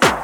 Bye.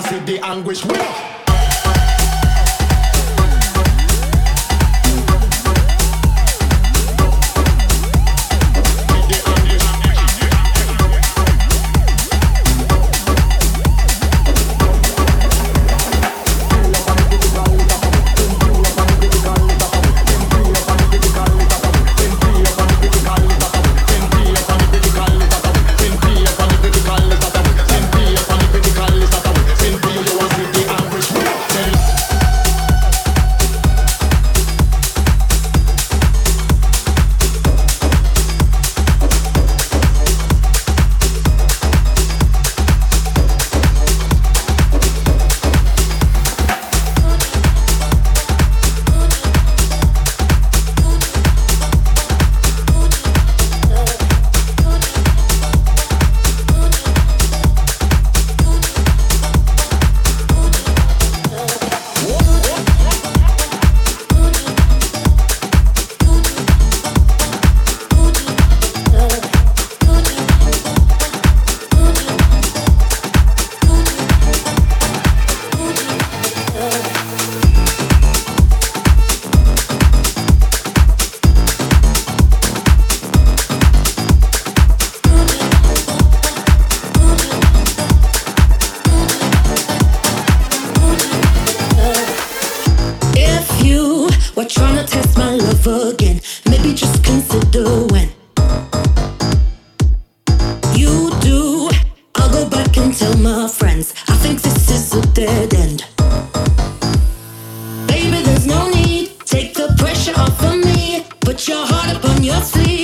I'll go back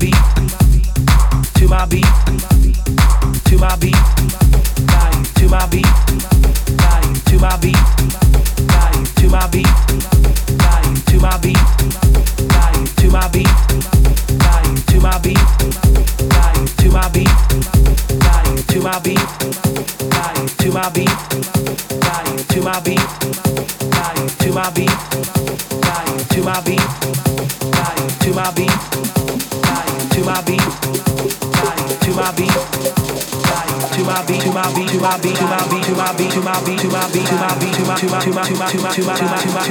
beat. To my beat. To my beat. To my beat. To my beat. To my beat. To my beat. To my beat. To my beat. To my beat. To my beat. To my beat. To my beat. To my beat. To my beat. To my beat. To my beat. To my beat. To my beat, to my beat, to my beat, to my beat, to my beat, to my beat, to my beat, to my beat, to my to my to my beat, to my beat, to my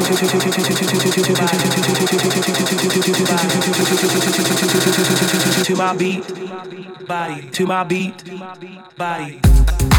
beat, to my beat, to my to my beat, body, to my beat, body.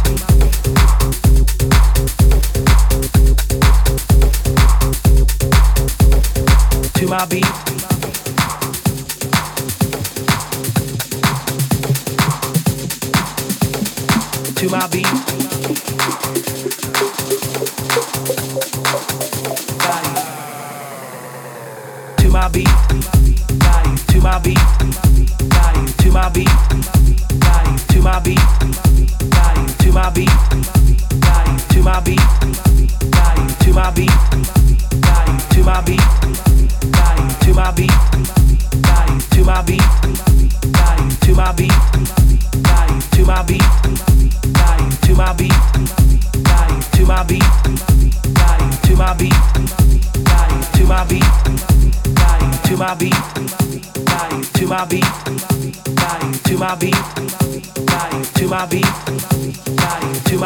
My beat. To my beat. To my beat. To my beat. To my beat. To my beat. To my beat. To my beat. To my beat. To my beat. To my beat. To my beat. To my beat. To my beat. To my beat. To my beat. To my beat. To my beat. To my beat. To my beat. To my beat. To my beat. To my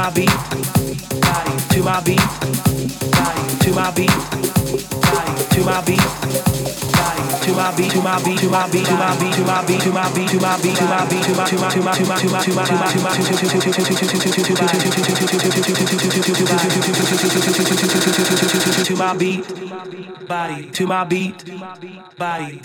beat. To my beat. To my beat. To my beat. To my beat, to my beat, to my beat, to my beat, to my beat, to my beat, to my beat, to my beat, to my to my to my to my to my to my to my to my beat, body, to my beat, body.